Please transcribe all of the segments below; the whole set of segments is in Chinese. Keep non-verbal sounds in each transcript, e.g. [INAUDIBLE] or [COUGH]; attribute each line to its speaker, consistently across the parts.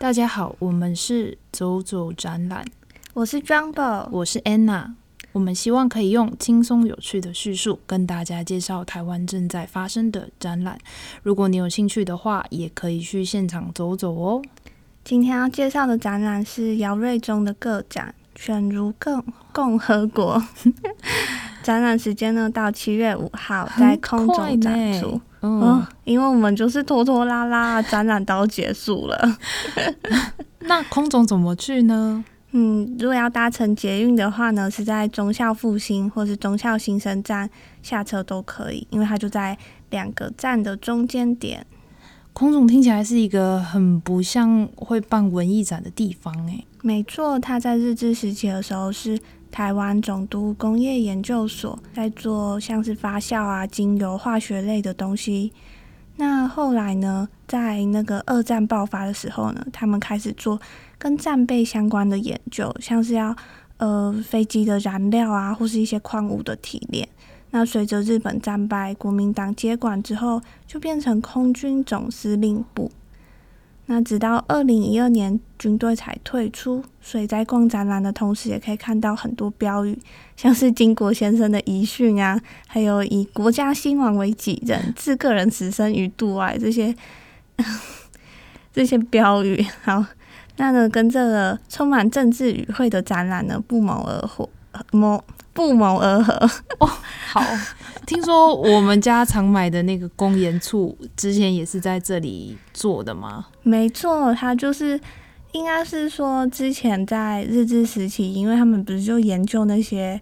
Speaker 1: 大家好，我们是走走展览，
Speaker 2: 我是 Jumbo，
Speaker 1: 我是 Anna。我们希望可以用轻松有趣的叙述，跟大家介绍台湾正在发生的展览。如果你有兴趣的话，也可以去现场走走哦。
Speaker 2: 今天要介绍的展览是姚瑞中的个展《犬儒共共和国》。展览时间呢到七月五号，在空中展出。嗯，因为我们就是拖拖拉拉，展览都结束了。[LAUGHS]
Speaker 1: 那空总怎么去呢？
Speaker 2: 嗯，如果要搭乘捷运的话呢，是在中校复兴或是中校新生站下车都可以，因为它就在两个站的中间点。
Speaker 1: 空总听起来是一个很不像会办文艺展的地方诶。
Speaker 2: 没错，他在日治时期的时候是台湾总督工业研究所在做像是发酵啊、精油、化学类的东西。那后来呢，在那个二战爆发的时候呢，他们开始做。跟战备相关的研究，像是要呃飞机的燃料啊，或是一些矿物的提炼。那随着日本战败，国民党接管之后，就变成空军总司令部。那直到二零一二年，军队才退出。所以在逛展览的同时，也可以看到很多标语，像是金国先生的遗训啊，还有以国家兴亡为己任，置个人死生于度外这些 [LAUGHS] 这些标语。好。那呢，跟这个充满政治语汇的展览呢不谋而合，谋不谋而合
Speaker 1: 哦。好，听说我们家常买的那个公盐醋，之前也是在这里做的吗？
Speaker 2: 没错，它就是应该是说之前在日治时期，因为他们不是就研究那些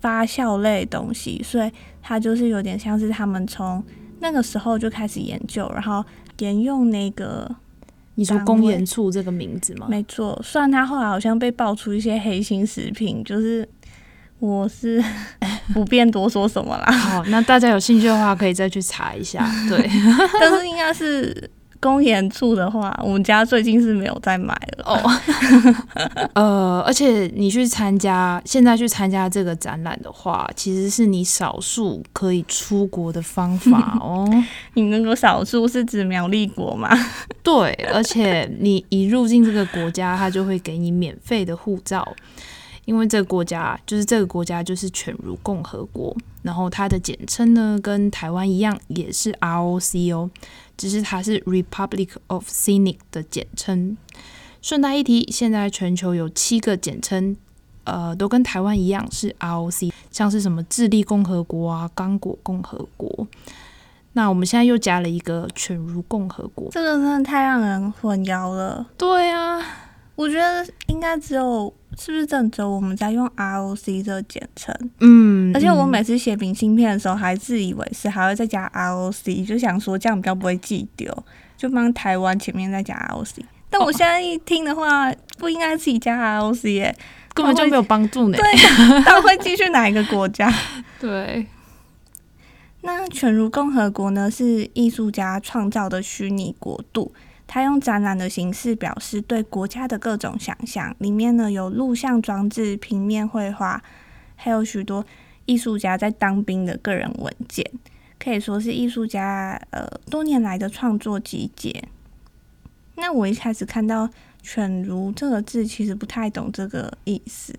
Speaker 2: 发酵类东西，所以它就是有点像是他们从那个时候就开始研究，然后沿用那个。
Speaker 1: 你说“公盐醋”这个名字吗？
Speaker 2: 没错，虽然他后来好像被爆出一些黑心食品，就是我是 [LAUGHS] 不便多说什么啦。
Speaker 1: 好，那大家有兴趣的话，可以再去查一下。[LAUGHS] 对，
Speaker 2: 但是应该是。公演处的话，我们家最近是没有再买了哦。
Speaker 1: 呃，而且你去参加，现在去参加这个展览的话，其实是你少数可以出国的方法 [LAUGHS] 哦。
Speaker 2: 你那个少数是指苗栗国吗？
Speaker 1: 对，而且你一入境这个国家，他就会给你免费的护照，因为这个国家就是这个国家就是犬儒共和国，然后它的简称呢跟台湾一样，也是 ROC 哦。只是它是 Republic of Cynic 的简称。顺带一提，现在全球有七个简称，呃，都跟台湾一样是 ROC，像是什么智利共和国啊、刚果共和国。那我们现在又加了一个犬儒共和国，
Speaker 2: 这个真的太让人混淆了。
Speaker 1: 对啊，
Speaker 2: 我觉得应该只有。是不是郑州我们在用 ROC 这个简称？
Speaker 1: 嗯，
Speaker 2: 而且我每次写明信片的时候，还自以为是，还会再加 ROC，就想说这样比较不会寄丢，就帮台湾前面再加 ROC。但我现在一听的话，不应该自己加 ROC 耶，
Speaker 1: 根本就没有帮助呢。
Speaker 2: 对，他会继续哪一个国家？[LAUGHS]
Speaker 1: 对。
Speaker 2: 那犬儒共和国呢？是艺术家创造的虚拟国度。他用展览的形式表示对国家的各种想象，里面呢有录像装置、平面绘画，还有许多艺术家在当兵的个人文件，可以说是艺术家呃多年来的创作集结。那我一开始看到“犬儒”这个字，其实不太懂这个意思，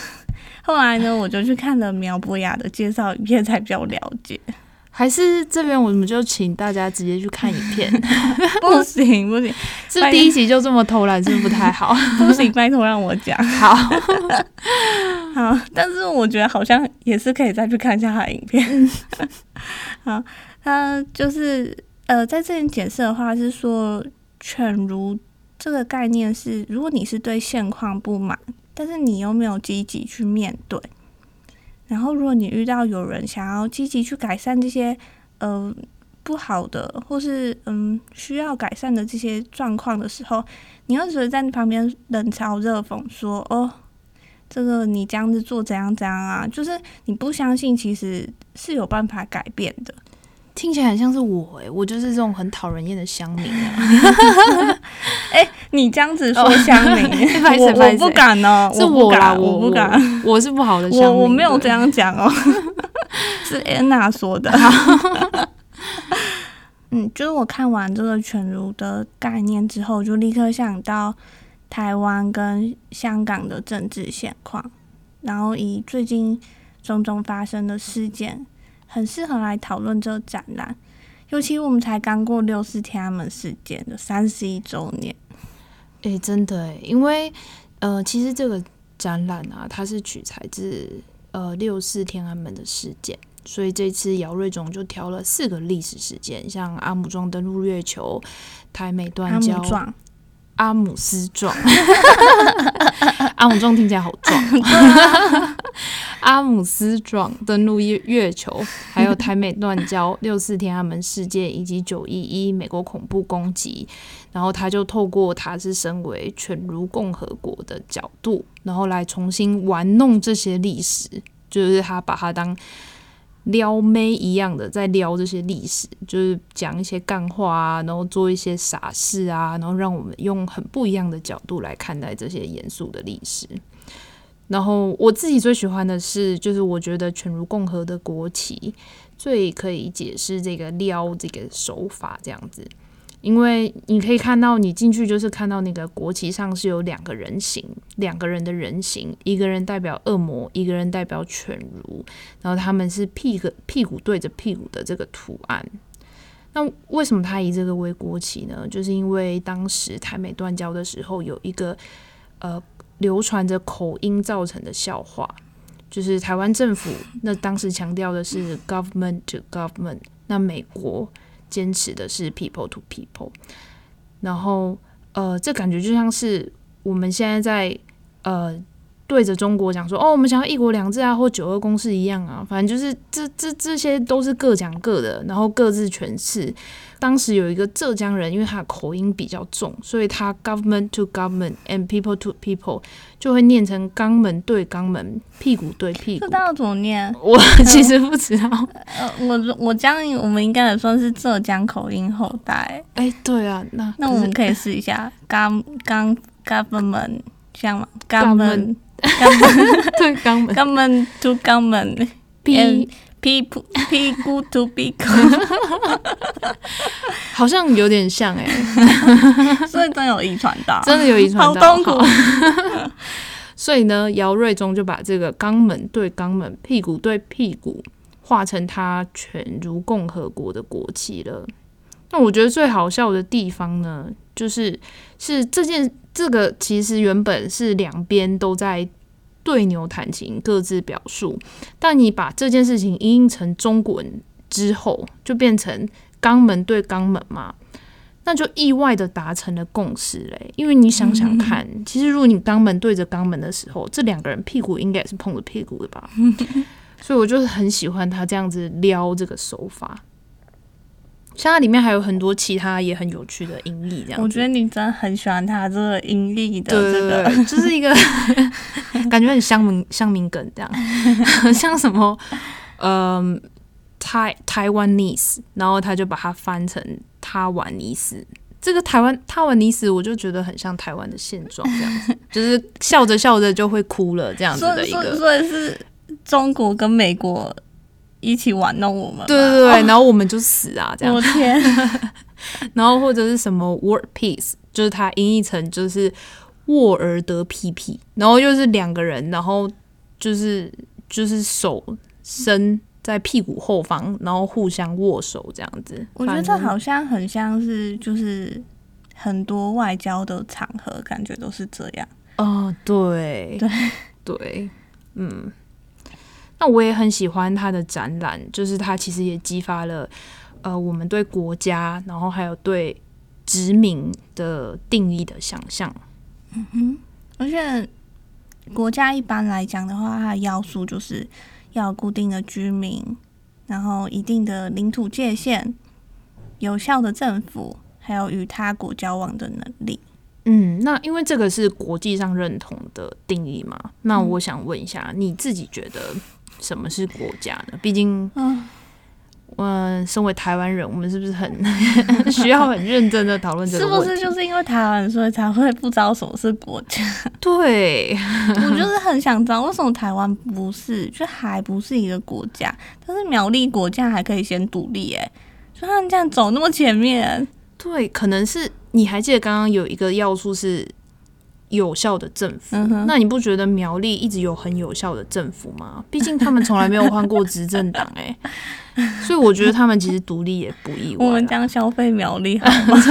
Speaker 2: [LAUGHS] 后来呢，我就去看了苗博雅的介绍影片，才比较了解。
Speaker 1: 还是这边我们就请大家直接去看影片，[LAUGHS]
Speaker 2: 不行不行，
Speaker 1: 这第一集就这么偷懒，是不是不太好？[LAUGHS]
Speaker 2: 不行，拜托让我讲。
Speaker 1: 好，[LAUGHS]
Speaker 2: 好，但是我觉得好像也是可以再去看一下他的影片。好，他就是呃，在这里解释的话是说，犬儒这个概念是，如果你是对现况不满，但是你又没有积极去面对。然后，如果你遇到有人想要积极去改善这些呃不好的，或是嗯需要改善的这些状况的时候，你会觉得在你旁边冷嘲热讽说：“哦，这个你这样子做怎样怎样啊？”就是你不相信，其实是有办法改变的。
Speaker 1: 听起来很像是我诶，我就是这种很讨人厌的乡民。[LAUGHS]
Speaker 2: 哎，你这样子说乡民，[LAUGHS] 我我不敢哦，
Speaker 1: 是我
Speaker 2: 啦，我不敢，
Speaker 1: 我是不好的乡民，
Speaker 2: 我我没有这样讲哦，[LAUGHS] 是安娜说的。嗯，就是我看完这个犬儒的概念之后，就立刻想到台湾跟香港的政治现况，然后以最近种种发生的事件，很适合来讨论这个展览。尤其我们才刚过六四天安门事件的三十一周年，
Speaker 1: 诶，真的诶，因为呃，其实这个展览啊，它是取材自呃六四天安门的事件，所以这次姚瑞总就挑了四个历史事件，像阿姆庄登陆月球、台美断交、阿姆斯壮，[LAUGHS] 阿姆壮听起来好壮。[LAUGHS] 阿姆斯壮登陆月月球，还有台美断交、[LAUGHS] 六四天安门事件以及九一一美国恐怖攻击，然后他就透过他是身为犬儒共和国的角度，然后来重新玩弄这些历史，就是他把他当撩妹一样的在撩这些历史，就是讲一些干话啊，然后做一些傻事啊，然后让我们用很不一样的角度来看待这些严肃的历史。然后我自己最喜欢的是，就是我觉得犬儒共和的国旗最可以解释这个撩这个手法这样子，因为你可以看到你进去就是看到那个国旗上是有两个人形，两个人的人形，一个人代表恶魔，一个人代表犬儒，然后他们是屁股屁股对着屁股的这个图案。那为什么他以这个为国旗呢？就是因为当时台美断交的时候有一个呃。流传着口音造成的笑话，就是台湾政府那当时强调的是 government to government，那美国坚持的是 people to people，然后呃，这感觉就像是我们现在在呃对着中国讲说，哦，我们想要一国两制啊，或九二共识一样啊，反正就是这这这些都是各讲各的，然后各自诠释。当时有一个浙江人，因为他的口音比较重，所以他 government to government and people to people 就会念成肛门对肛门，屁股对屁股。
Speaker 2: 这要怎么念？
Speaker 1: 我其实不知道。
Speaker 2: 呃，我我将我们应该也算是浙江口音后代。
Speaker 1: 哎，对啊，那
Speaker 2: 那我们可以试一下肛肛 government 像吗？肛门
Speaker 1: 肛门对肛门 [LAUGHS]
Speaker 2: 肛门 to 肛门。屁股屁股 to 屁股，[LAUGHS]
Speaker 1: 好像有点像哎，[LAUGHS]
Speaker 2: 所以真有遗传到，
Speaker 1: 真的有遗传到，
Speaker 2: 好痛苦。
Speaker 1: 所以呢，姚瑞忠就把这个肛门对肛门，屁股对屁股，画成他犬儒共和国的国旗了。那我觉得最好笑的地方呢，就是是这件这个其实原本是两边都在。对牛弹琴，各自表述。但你把这件事情译成中文之后，就变成肛门对肛门嘛，那就意外的达成了共识嘞。因为你想想看，[LAUGHS] 其实如果你肛门对着肛门的时候，这两个人屁股应该也是碰着屁股的吧？[LAUGHS] 所以我就是很喜欢他这样子撩这个手法。像它里面还有很多其他也很有趣的音译，这样。
Speaker 2: 我觉得你真的很喜欢它这个音译的这个，
Speaker 1: 就是一个 [LAUGHS] 感觉很乡民乡民梗这样，[LAUGHS] 像什么嗯台台湾尼斯，然后他就把它翻成他玩尼斯。这个台湾他玩尼斯，我就觉得很像台湾的现状这样子，[LAUGHS] 就是笑着笑着就会哭了这样子的一个。
Speaker 2: 所以是中国跟美国。一起玩弄我们，
Speaker 1: 对对对，然后我们就死啊，这样。
Speaker 2: 我天！[LAUGHS]
Speaker 1: 然后或者是什么 word peace，就是它音译成就是沃尔德屁屁，然后又是两个人，然后就是就是手伸在屁股后方，然后互相握手这样子。
Speaker 2: 我觉得这好像很像是就是很多外交的场合，感觉都是这样。
Speaker 1: 哦，对
Speaker 2: 对
Speaker 1: 对，嗯。那我也很喜欢他的展览，就是他其实也激发了呃我们对国家，然后还有对殖民的定义的想象。
Speaker 2: 嗯哼，而且国家一般来讲的话，它的要素就是要固定的居民，然后一定的领土界限，有效的政府，还有与他国交往的能力。
Speaker 1: 嗯，那因为这个是国际上认同的定义嘛，那我想问一下，你自己觉得？什么是国家呢？毕竟，嗯，身为台湾人，我们是不是很 [LAUGHS] 需要很认真的讨论这个
Speaker 2: 问题？是不是就是因为台湾，所以才会不知道什么是国家？
Speaker 1: 对，[LAUGHS]
Speaker 2: 我就是很想知道为什么台湾不是，就还不是一个国家，但是苗栗国家还可以先独立，哎，就他们这样走那么前面，
Speaker 1: 对，可能是你还记得刚刚有一个要素是有效的政府，
Speaker 2: 嗯
Speaker 1: 那你不觉得苗栗一直有很有效的政府吗？毕竟他们从来没有换过执政党、欸，[LAUGHS] 所以我觉得他们其实独立也不意外。
Speaker 2: 我们这样消费苗栗好吗？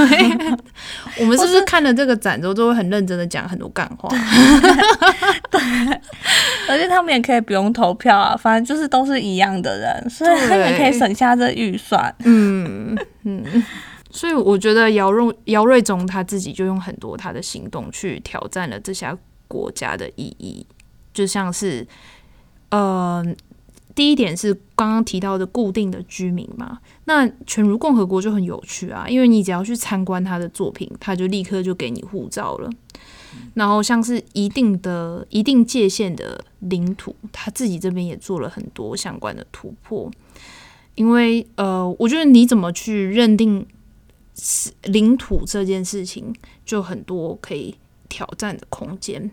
Speaker 2: [LAUGHS]
Speaker 1: 我们是不是看了这个展之后，都会很认真的讲很多干话？[LAUGHS]
Speaker 2: 对而且他们也可以不用投票啊，反正就是都是一样的人，所以他们也可以省下这预算。
Speaker 1: 嗯嗯，所以我觉得姚瑞姚瑞忠他自己就用很多他的行动去挑战了这些国家的意义，就像是呃。第一点是刚刚提到的固定的居民嘛，那犬儒共和国就很有趣啊，因为你只要去参观他的作品，他就立刻就给你护照了。然后像是一定的一定界限的领土，他自己这边也做了很多相关的突破。因为呃，我觉得你怎么去认定领土这件事情，就很多可以挑战的空间。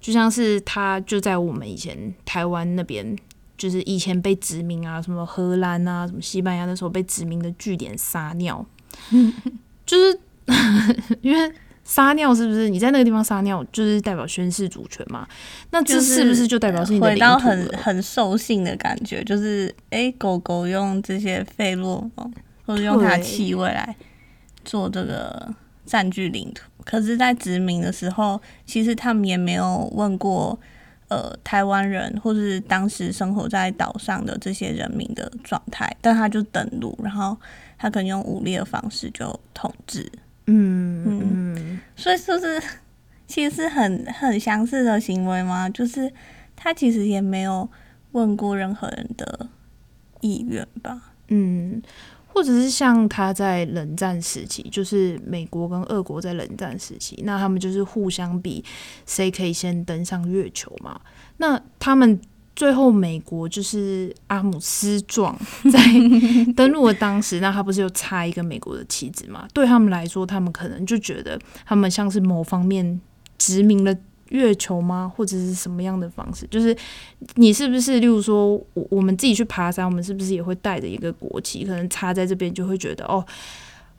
Speaker 1: 就像是它就在我们以前台湾那边，就是以前被殖民啊，什么荷兰啊，什么西班牙那时候被殖民的据点撒尿，[LAUGHS] 就是因为撒尿是不是你在那个地方撒尿，就是代表宣示主权嘛？那这是不是就代表是你的领土了？
Speaker 2: 到很很兽性的感觉，就是诶，狗狗用这些费洛蒙或者用它气味来做这个占据领土。可是，在殖民的时候，其实他们也没有问过呃台湾人或是当时生活在岛上的这些人民的状态，但他就登陆，然后他可能用武力的方式就统治。
Speaker 1: 嗯嗯，
Speaker 2: 所以是不是其实是很很相似的行为吗？就是他其实也没有问过任何人的意愿吧。
Speaker 1: 嗯，或者是像他在冷战时期，就是美国跟俄国在冷战时期，那他们就是互相比谁可以先登上月球嘛。那他们最后美国就是阿姆斯壮 [LAUGHS] 在登陆的当时，那他不是又插一个美国的旗子嘛？对他们来说，他们可能就觉得他们像是某方面殖民了。月球吗？或者是什么样的方式？就是你是不是，例如说，我我们自己去爬山，我们是不是也会带着一个国旗，可能插在这边，就会觉得哦，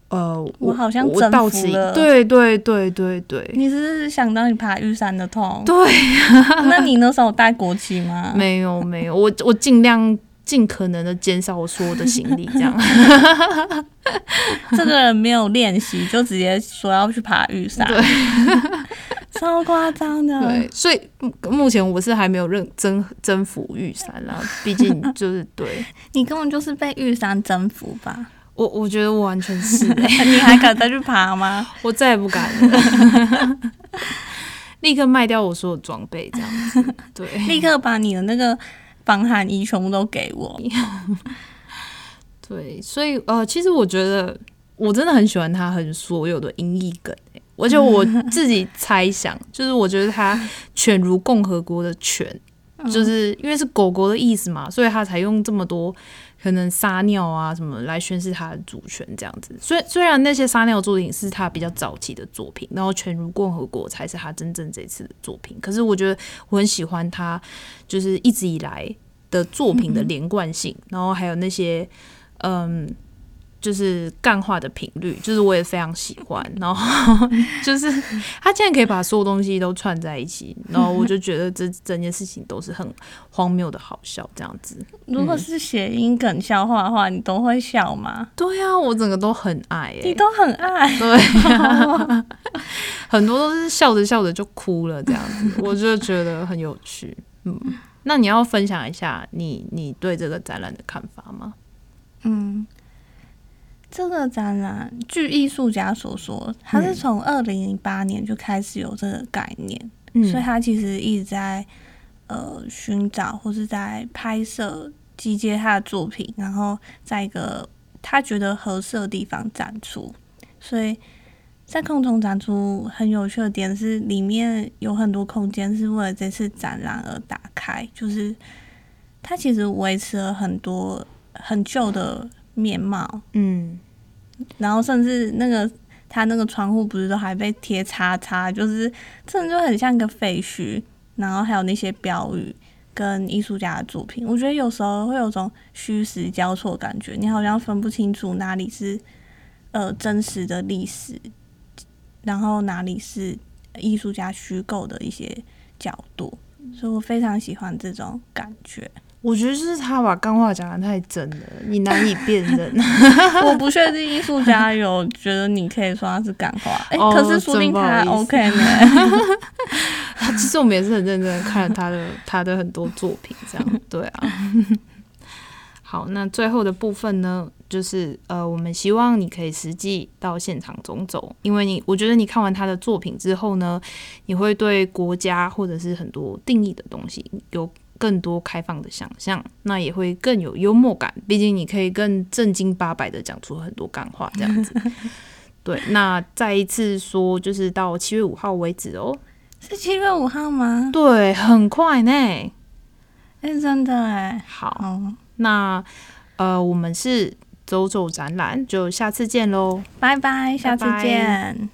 Speaker 1: 呃，
Speaker 2: 我好像征
Speaker 1: 我到此对对对对对，
Speaker 2: 你是是想到你爬玉山的痛？
Speaker 1: 对，[LAUGHS]
Speaker 2: 那你那时候有带国旗吗？
Speaker 1: 没有没有，我我尽量尽可能的减少我所有的行李，这样。[LAUGHS]
Speaker 2: 这个人没有练习，就直接说要去爬玉山，超夸张的。
Speaker 1: 对，所以目目前我是还没有认征征服玉山啦，毕竟就是对 [LAUGHS]
Speaker 2: 你根本就是被玉山征服吧？
Speaker 1: 我我觉得我完全是、欸，[LAUGHS]
Speaker 2: 你还敢再去爬吗？[LAUGHS]
Speaker 1: 我再也不敢了，立刻卖掉我所有装备，这样子。对，
Speaker 2: 立刻把你的那个防寒衣全部都给我。
Speaker 1: 对，所以呃，其实我觉得我真的很喜欢他很所有的音译梗、欸，而且我 [LAUGHS] 自己猜想，就是我觉得他犬儒共和国的犬，就是因为是狗狗的意思嘛，所以他才用这么多可能撒尿啊什么来宣示他的主权这样子。虽虽然那些撒尿作品是他比较早期的作品，然后犬儒共和国才是他真正这次的作品，可是我觉得我很喜欢他，就是一直以来的作品的连贯性，然后还有那些。嗯，就是干话的频率，就是我也非常喜欢。[LAUGHS] 然后就是他竟然可以把所有东西都串在一起，然后我就觉得这整件事情都是很荒谬的好笑，这样子。
Speaker 2: 如果是谐音梗笑话的话，你都会笑吗？
Speaker 1: 对啊，我整个都很爱、欸，
Speaker 2: 你都很爱。
Speaker 1: 对、很多都是笑着笑着就哭了，这样子，[LAUGHS] 我就觉得很有趣。嗯，那你要分享一下你你对这个展览的看法吗？
Speaker 2: 嗯，这个展览，据艺术家所说，他是从二零零八年就开始有这个概念，
Speaker 1: 嗯
Speaker 2: 所以他其实一直在呃寻找或是在拍摄集结他的作品，然后在一个他觉得合适的地方展出。所以在空中展出很有趣的点是，里面有很多空间是为了这次展览而打开，就是他其实维持了很多很旧的面貌，
Speaker 1: 嗯
Speaker 2: 然后甚至那个他那个窗户不是都还被贴叉叉，就是真的就很像一个废墟。然后还有那些标语，跟艺术家的作品。我觉得有时候会有种虚实交错感觉，你好像分不清楚哪里是呃真实的历史，然后哪里是艺术家虚构的一些角度，所以我非常喜欢这种感觉。
Speaker 1: 我觉得就是他把干话讲的太真了，你难以辨认。[LAUGHS] [LAUGHS]
Speaker 2: 我不确定艺术家有觉得你可以说他是钢话，哎、
Speaker 1: 哦
Speaker 2: 可是说不定他 OK 呢。[LAUGHS]
Speaker 1: 其实我们也是很认真的看了他的他的很多作品，这样对啊。好，那最后的部分呢，就是呃，我们希望你可以实际到现场走走，因为你我觉得你看完他的作品之后呢，你会对国家或者是很多定义的东西有更多开放的想象，那也会更有幽默感。毕竟你可以更正经八百的讲出很多干话，这样子。[LAUGHS] 对，那再一次说，就是到七月五号为止哦。
Speaker 2: 是七月五号吗？
Speaker 1: 对，很快呢。
Speaker 2: 哎、真的哎。
Speaker 1: 好，
Speaker 2: 哦，
Speaker 1: 那呃，我们是走走展览，就下次见喽。
Speaker 2: 拜拜，下次
Speaker 1: 拜拜
Speaker 2: 见。